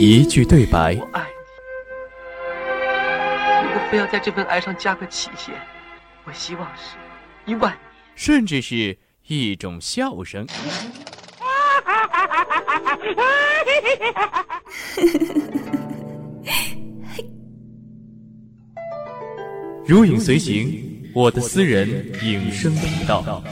一句对白。我爱你。如果非要在这份爱上加个期限，我希望是一万年，甚至是一种笑声。如影随形，我的私人影声频道。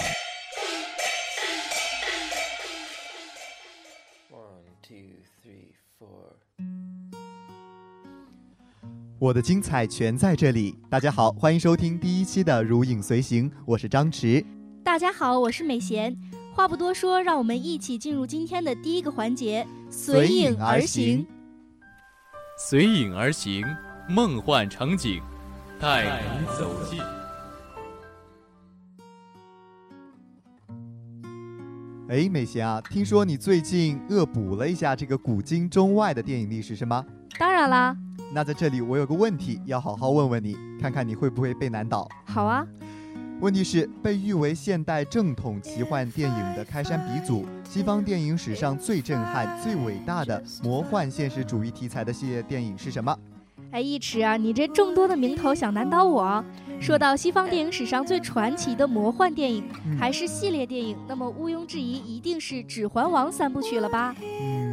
我的精彩全在这里。大家好，欢迎收听第一期的《如影随形》，我是张弛。大家好，我是美贤。话不多说，让我们一起进入今天的第一个环节——随影而行。随影而行，梦幻场景，带你走进。哎，美贤啊，听说你最近恶补了一下这个古今中外的电影历史，是吗？当然啦。那在这里，我有个问题要好好问问你，看看你会不会被难倒。好啊，问题是被誉为现代正统奇幻电影的开山鼻祖，西方电影史上最震撼、最伟大的魔幻现实主义题材的系列电影是什么？哎，一池啊，你这众多的名头想难倒我？说到西方电影史上最传奇的魔幻电影，还是系列电影，那么毋庸置疑，一定是《指环王》三部曲了吧？嗯，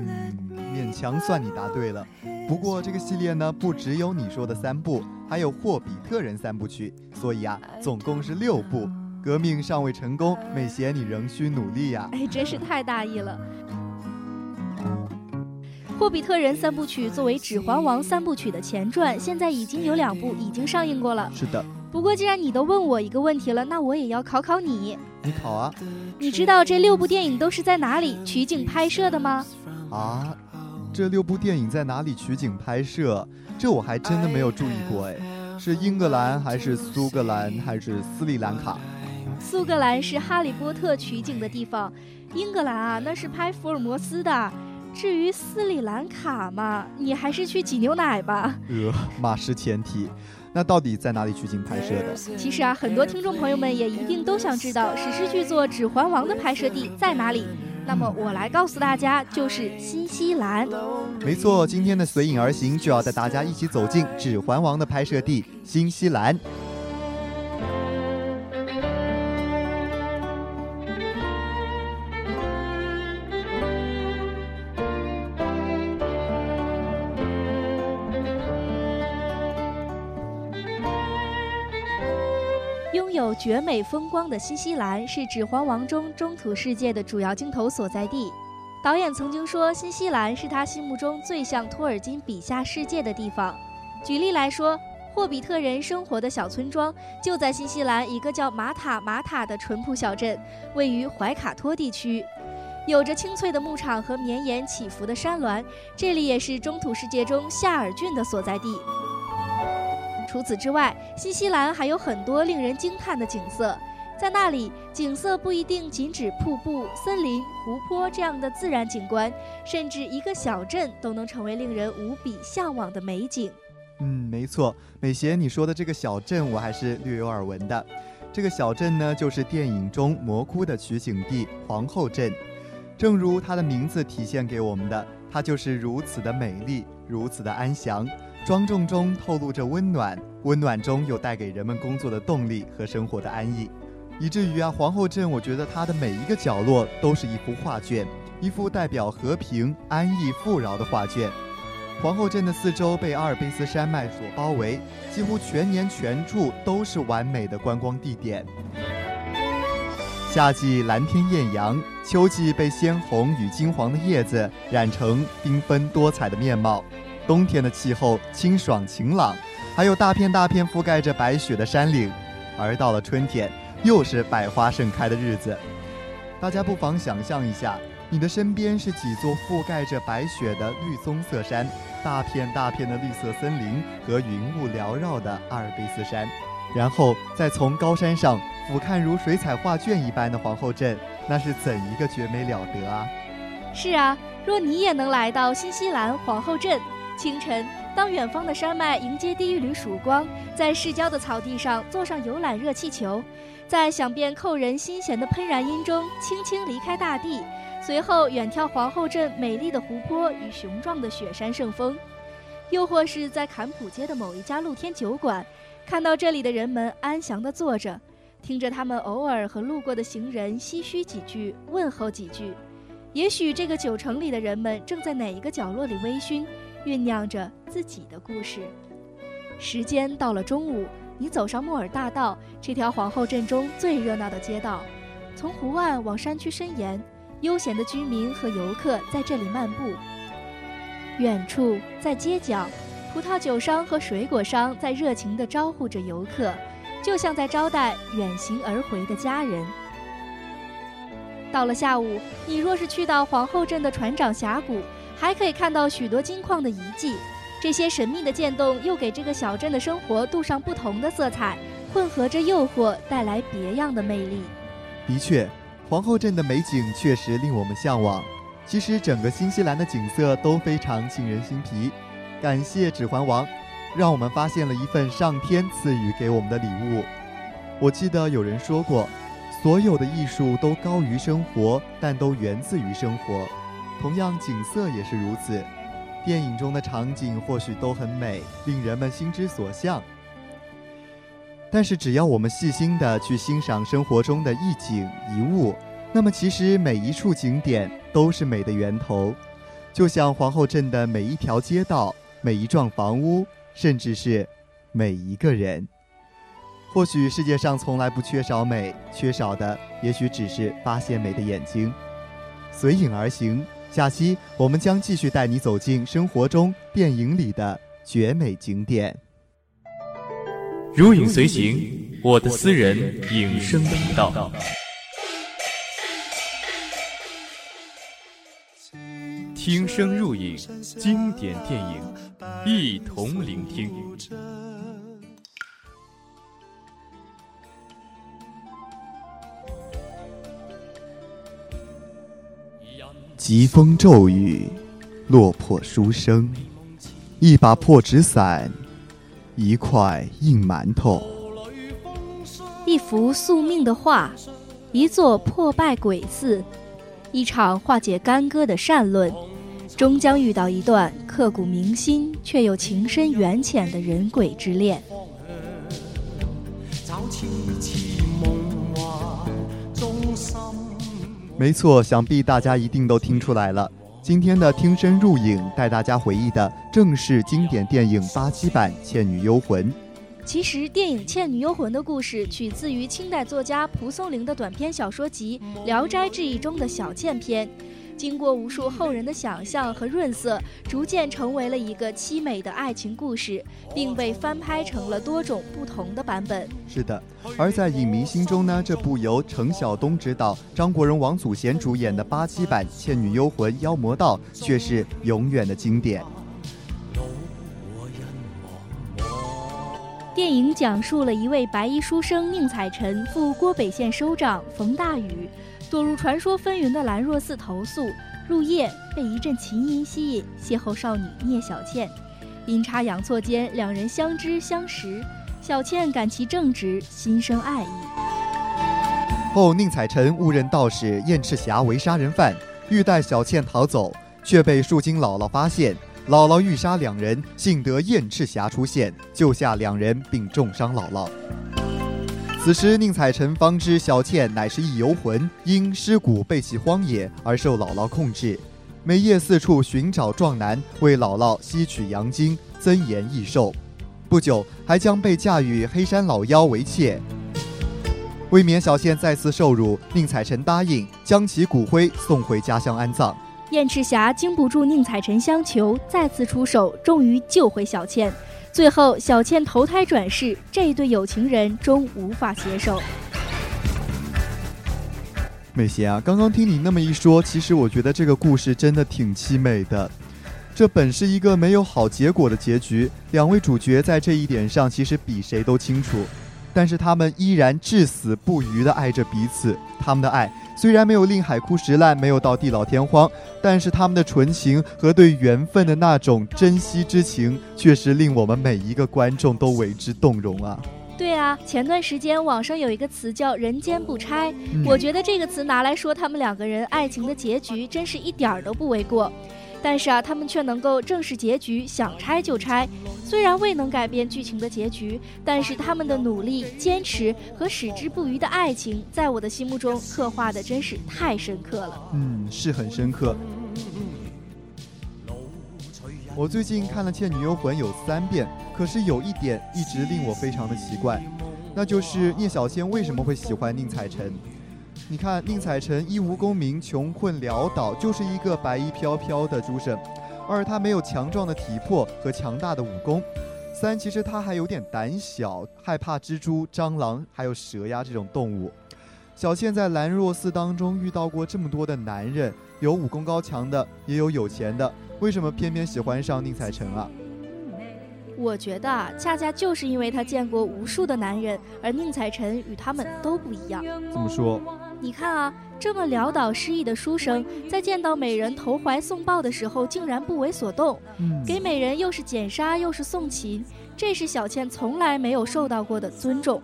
勉强算你答对了。不过这个系列呢，不只有你说的三部，还有《霍比特人》三部曲，所以啊，总共是六部。革命尚未成功，美贤你仍需努力呀！哎，真是太大意了。《霍比特人》三部曲作为《指环王》三部曲的前传，现在已经有两部已经上映过了。是的。不过既然你都问我一个问题了，那我也要考考你。你考啊？你知道这六部电影都是在哪里取景拍摄的吗？啊？这六部电影在哪里取景拍摄？这我还真的没有注意过哎，是英格兰还是苏格兰还是斯里兰卡？苏格兰是《哈利波特》取景的地方，英格兰啊那是拍福尔摩斯的。至于斯里兰卡嘛，你还是去挤牛奶吧。呃，马失前蹄。那到底在哪里取景拍摄的？其实啊，很多听众朋友们也一定都想知道史诗巨作《指环王》的拍摄地在哪里。那么我来告诉大家，就是新西兰。没错，今天的随影而行就要带大家一起走进《指环王》的拍摄地新西兰。有绝美风光的新西兰是《指环王》中中土世界的主要镜头所在地。导演曾经说，新西兰是他心目中最像托尔金笔下世界的地方。举例来说，霍比特人生活的小村庄就在新西兰一个叫马塔马塔的淳朴小镇，位于怀卡托地区，有着清脆的牧场和绵延起伏的山峦。这里也是中土世界中夏尔郡的所在地。除此之外，新西兰还有很多令人惊叹的景色。在那里，景色不一定仅指瀑布、森林、湖泊这样的自然景观，甚至一个小镇都能成为令人无比向往的美景。嗯，没错，美贤，你说的这个小镇我还是略有耳闻的。这个小镇呢，就是电影中魔窟的取景地皇后镇。正如它的名字体现给我们的，它就是如此的美丽，如此的安详。庄重中透露着温暖，温暖中又带给人们工作的动力和生活的安逸，以至于啊，皇后镇，我觉得它的每一个角落都是一幅画卷，一幅代表和平、安逸、富饶的画卷。皇后镇的四周被阿尔卑斯山脉所包围，几乎全年全处都是完美的观光地点。夏季蓝天艳阳，秋季被鲜红与金黄的叶子染成缤纷多彩的面貌。冬天的气候清爽晴朗，还有大片大片覆盖着白雪的山岭，而到了春天，又是百花盛开的日子。大家不妨想象一下，你的身边是几座覆盖着白雪的绿棕色山，大片大片的绿色森林和云雾缭绕的阿尔卑斯山，然后再从高山上俯瞰如水彩画卷一般的皇后镇，那是怎一个绝美了得啊！是啊，若你也能来到新西兰皇后镇，清晨当远方的山脉迎接第一缕曙光，在市郊的草地上坐上游览热气球，在响遍扣人心弦的喷燃音中轻轻离开大地。随后远眺皇后镇美丽的湖泊与雄壮的雪山圣峰，又或是在坎普街的某一家露天酒馆，看到这里的人们安详地坐着，听着他们偶尔和路过的行人唏嘘几句，问候几句。也许这个酒城里的人们正在哪一个角落里微醺，酝酿着自己的故事。时间到了中午，你走上莫尔大道，这条皇后镇中最热闹的街道，从湖岸往山区伸延。悠闲的居民和游客在这里漫步。远处，在街角，葡萄酒商和水果商在热情地招呼着游客，就像在招待远行而回的家人。到了下午，你若是去到皇后镇的船长峡谷，还可以看到许多金矿的遗迹。这些神秘的渐动又给这个小镇的生活镀上不同的色彩，混合着诱惑，带来别样的魅力。的确。皇后镇的美景确实令我们向往。其实整个新西兰的景色都非常沁人心脾。感谢《指环王》，让我们发现了一份上天赐予给我们的礼物。我记得有人说过，所有的艺术都高于生活，但都源自于生活。同样，景色也是如此。电影中的场景或许都很美，令人们心之所向。但是，只要我们细心的去欣赏生活中的一景一物，那么其实每一处景点都是美的源头。就像皇后镇的每一条街道、每一幢房屋，甚至是每一个人。或许世界上从来不缺少美，缺少的也许只是发现美的眼睛。随影而行，下期我们将继续带你走进生活中电影里的绝美景点。如影随形，我的私人影声频道。听声入影，经典电影一同聆听。疾风骤雨，落魄书生，一把破纸伞。一块硬馒头，一幅宿命的画，一座破败鬼寺，一场化解干戈的善论，终将遇到一段刻骨铭心却又情深缘浅的人鬼之恋。没错，想必大家一定都听出来了。今天的听声入影，带大家回忆的正是经典电影八七版《倩女幽魂》。其实，电影《倩女幽魂》的故事取自于清代作家蒲松龄的短篇小说集《聊斋志异》中的小倩篇。经过无数后人的想象和润色，逐渐成为了一个凄美的爱情故事，并被翻拍成了多种不同的版本。是的，而在影迷心中呢，这部由程晓东执导、张国荣、王祖贤主演的八七版《倩女幽魂》妖魔道却是永远的经典。电影讲述了一位白衣书生宁采臣赴郭北县收账，冯大宇。躲入传说纷纭的兰若寺投宿，入夜被一阵琴音吸引，邂逅少女聂小倩。阴差阳错间，两人相知相识。小倩感其正直，心生爱意。后宁采臣误认道士燕赤霞为杀人犯，欲带小倩逃走，却被树精姥姥发现。姥姥欲杀两人，幸得燕赤霞出现，救下两人并重伤姥姥。此时，宁采臣方知小倩乃是一游魂，因尸骨被弃荒野而受姥姥控制，每夜四处寻找壮男，为姥姥吸取阳精，增延益寿。不久，还将被嫁与黑山老妖为妾。为免小倩再次受辱，宁采臣答应将其骨灰送回家乡安葬。燕赤霞经不住宁采臣相求，再次出手，终于救回小倩。最后，小倩投胎转世，这对有情人终无法携手。美贤啊，刚刚听你那么一说，其实我觉得这个故事真的挺凄美的。这本是一个没有好结果的结局，两位主角在这一点上其实比谁都清楚，但是他们依然至死不渝地爱着彼此。他们的爱虽然没有令海枯石烂，没有到地老天荒，但是他们的纯情和对缘分的那种珍惜之情，确实令我们每一个观众都为之动容啊。对啊，前段时间网上有一个词叫“人间不拆”，嗯我觉得这个词拿来说他们两个人爱情的结局，真是一点儿都不为过。但是啊，他们却能够正视结局，想拆就拆。虽然未能改变剧情的结局，但是他们的努力、坚持和矢志不渝的爱情，在我的心目中刻画的真是太深刻了。嗯，是很深刻。我最近看了《倩女幽魂》有三遍，可是有一点一直令我非常的奇怪，那就是聂小倩为什么会喜欢宁采臣？你看，宁采臣一无功名，穷困潦倒，就是一个白衣飘飘的诸神。二，他没有强壮的体魄和强大的武功。三，其实他还有点胆小，害怕蜘蛛、蟑螂还有蛇呀这种动物。小倩在兰若寺当中遇到过这么多的男人，有武功高强的，也有有钱的，为什么偏偏喜欢上宁采臣啊？我觉得啊，恰恰就是因为他见过无数的男人，而宁采臣与他们都不一样。怎么说？你看啊，这么潦倒失意的书生，在见到美人投怀送抱的时候，竟然不为所动，嗯给美人又是剪纱又是送琴，这是小倩从来没有受到过的尊重。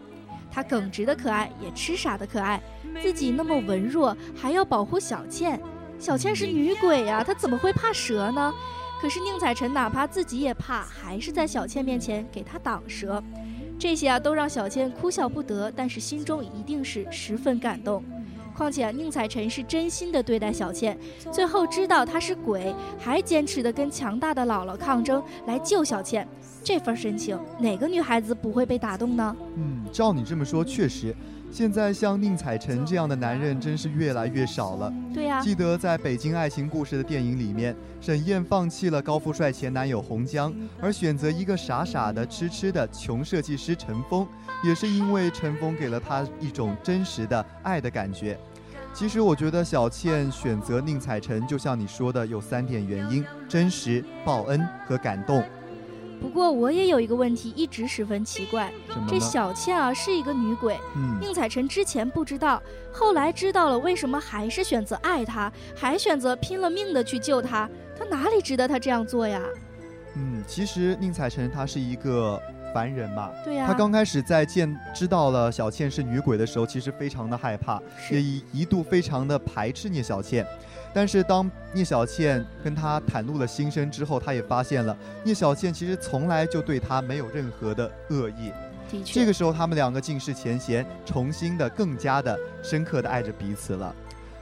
她耿直的可爱，也痴傻的可爱，自己那么文弱，还要保护小倩。小倩是女鬼呀、她怎么会怕蛇呢？可是宁采臣哪怕自己也怕，还是在小倩面前给她挡蛇。这些啊，都让小倩哭笑不得，但是心中一定是十分感动。况且，宁采臣是真心的对待小倩，最后知道她是鬼，还坚持的跟强大的姥姥抗争来救小倩，这份深情，哪个女孩子不会被打动呢？嗯，照你这么说，确实，现在像宁采臣这样的男人真是越来越少了。对呀、记得在《北京爱情故事》的电影里面，沈燕放弃了高富帅前男友洪江，而选择一个傻傻的、痴痴的穷设计师陈峰，也是因为陈峰给了她一种真实的爱的感觉。其实我觉得小倩选择宁采臣，就像你说的，有三点原因：真实、报恩和感动。不过我也有一个问题，一直十分奇怪，这？小倩啊是一个女鬼，嗯，宁采臣之前不知道，后来知道了，为什么还是选择爱她，还选择拼了命的去救她？她哪里值得她这样做呀？嗯，其实宁采臣他是一个凡人嘛。对呀、他刚开始在见知道了小倩是女鬼的时候，其实非常的害怕，也一一度非常的排斥聂小倩。但是当聂小倩跟他袒露了心声之后，他也发现了聂小倩其实从来就对他没有任何的恶意。的确，这个时候，他们两个尽释前嫌，重新的、更加的深刻的爱着彼此了。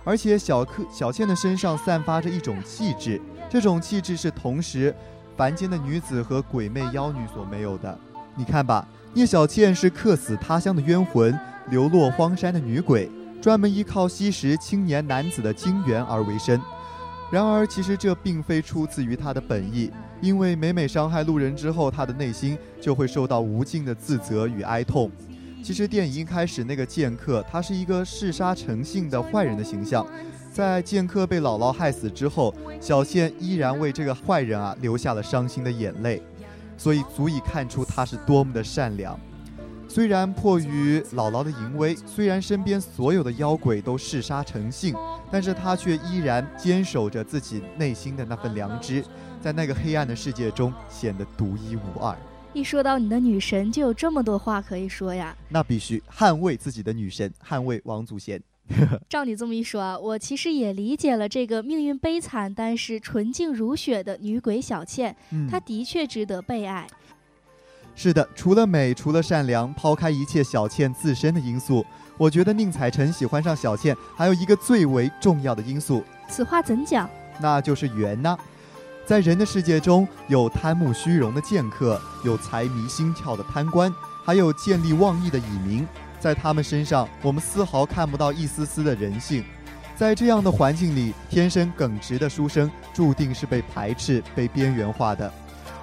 而且小克小倩的身上散发着一种气质，这种气质是同时凡间的女子和鬼魅妖女所没有的。你看吧，聂小倩是客死他乡的冤魂，流落荒山的女鬼，专门依靠吸食青年男子的精元而为生。然而，其实这并非出自于她的本意，因为每每伤害路人之后，她的内心就会受到无尽的自责与哀痛。其实电影一开始那个剑客，他是一个嗜杀成性的坏人的形象，在剑客被姥姥害死之后，小倩依然为这个坏人啊流下了伤心的眼泪，所以足以看出他是多么的善良。虽然迫于姥姥的淫威，虽然身边所有的妖鬼都嗜杀成性，但是他却依然坚守着自己内心的那份良知，在那个黑暗的世界中显得独一无二。一说到你的女神，就有这么多话可以说呀。那必须捍卫自己的女神，捍卫王祖贤。照你这么一说啊，我其实也理解了这个命运悲惨但是纯净如雪的女鬼小倩，嗯她的确值得被爱。是的，除了美，除了善良，抛开一切小倩自身的因素，我觉得宁采臣喜欢上小倩还有一个最为重要的因素，此话怎讲？那就是缘呐、在人的世界中，有贪慕虚荣的剑客，有财迷心窍的贪官，还有见利忘义的蚁民。在他们身上，我们丝毫看不到一丝丝的人性。在这样的环境里，天生耿直的书生注定是被排斥、被边缘化的。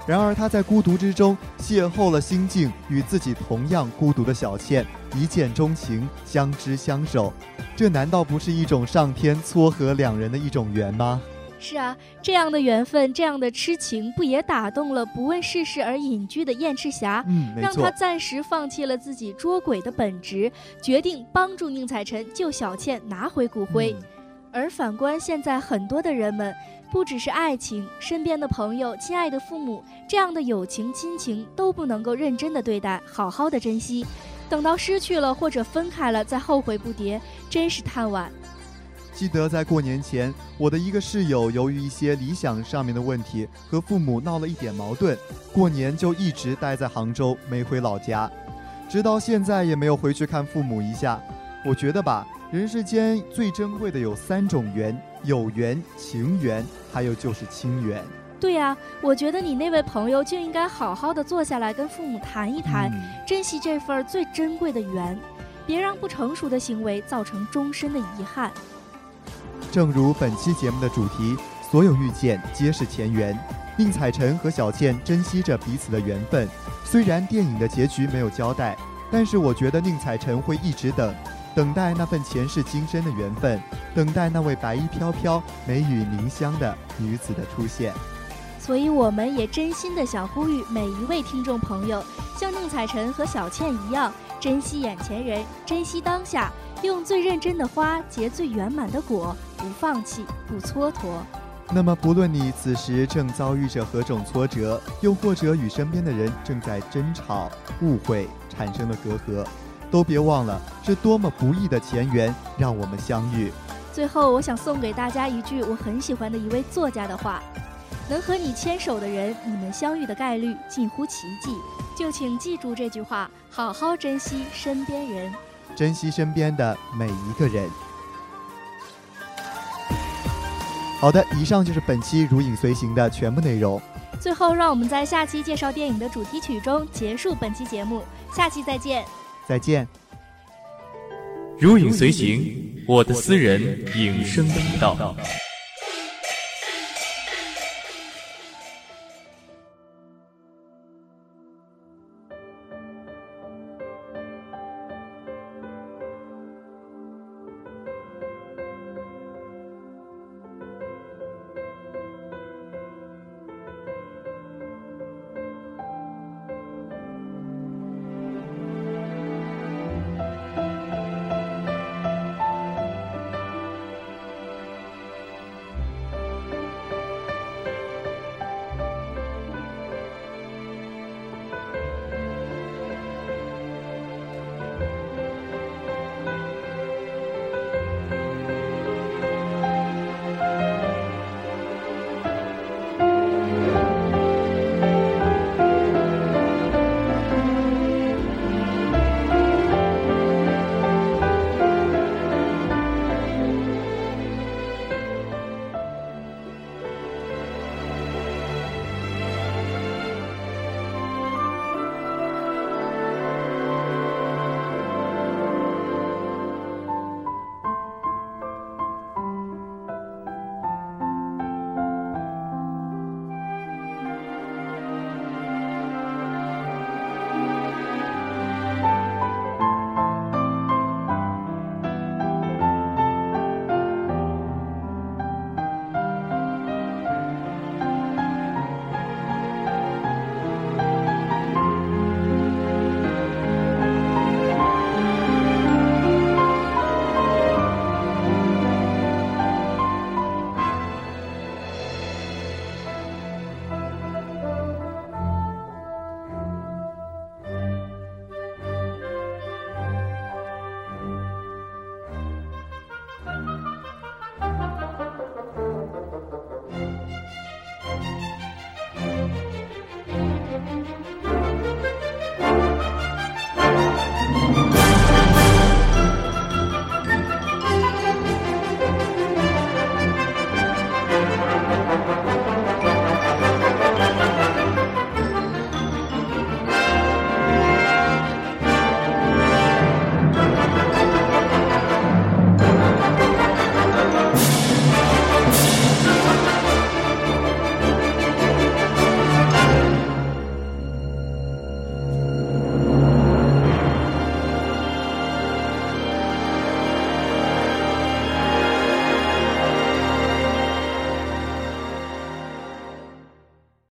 然而他在孤独之中邂逅了心境与自己同样孤独的小倩，一见钟情，相知相守。这难道不是一种上天撮合两人的一种缘吗？是啊，这样的缘分，这样的痴情，不也打动了不问世事而隐居的燕赤霞？嗯，让他暂时放弃了自己捉鬼的本职，决定帮助宁采臣救小倩拿回骨灰。而反观现在很多的人们，不只是爱情，身边的朋友、亲爱的父母，这样的友情、亲情都不能够认真的对待，好好的珍惜，等到失去了或者分开了再后悔不迭，真是太晚。记得在过年前，我的一个室友由于一些理想上面的问题，和父母闹了一点矛盾，过年就一直待在杭州，没回老家，直到现在也没有回去看父母一下。我觉得吧，人世间最珍贵的有三种缘：有缘、情缘，还有就是亲缘。对呀，我觉得你那位朋友就应该好好的坐下来跟父母谈一谈，珍惜这份最珍贵的缘，别让不成熟的行为造成终身的遗憾。正如本期节目的主题，所有遇见皆是前缘。宁采臣和小倩珍惜着彼此的缘分，虽然电影的结局没有交代，但是我觉得宁采臣会一直等，等待那份前世今生的缘分，等待那位白衣飘飘、美语凝香的女子的出现。所以，我们也真心的想呼吁每一位听众朋友，像宁采臣和小倩一样，珍惜眼前人，珍惜当下。用最认真的花结最圆满的果，不放弃，不蹉跎。那么，不论你此时正遭遇着何种挫折，又或者与身边的人正在争吵、误会，产生了隔阂，都别忘了，是多么不易的前缘让我们相遇。最后，我想送给大家一句我很喜欢的一位作家的话：能和你牵手的人，你们相遇的概率近乎奇迹。就请记住这句话，好好珍惜身边人。珍惜身边的每一个人。好的，以上就是本期《如影随形》的全部内容。最后，让我们在下期介绍电影的主题曲中结束本期节目。下期再见。再见。如影随形，我的私人影声频道。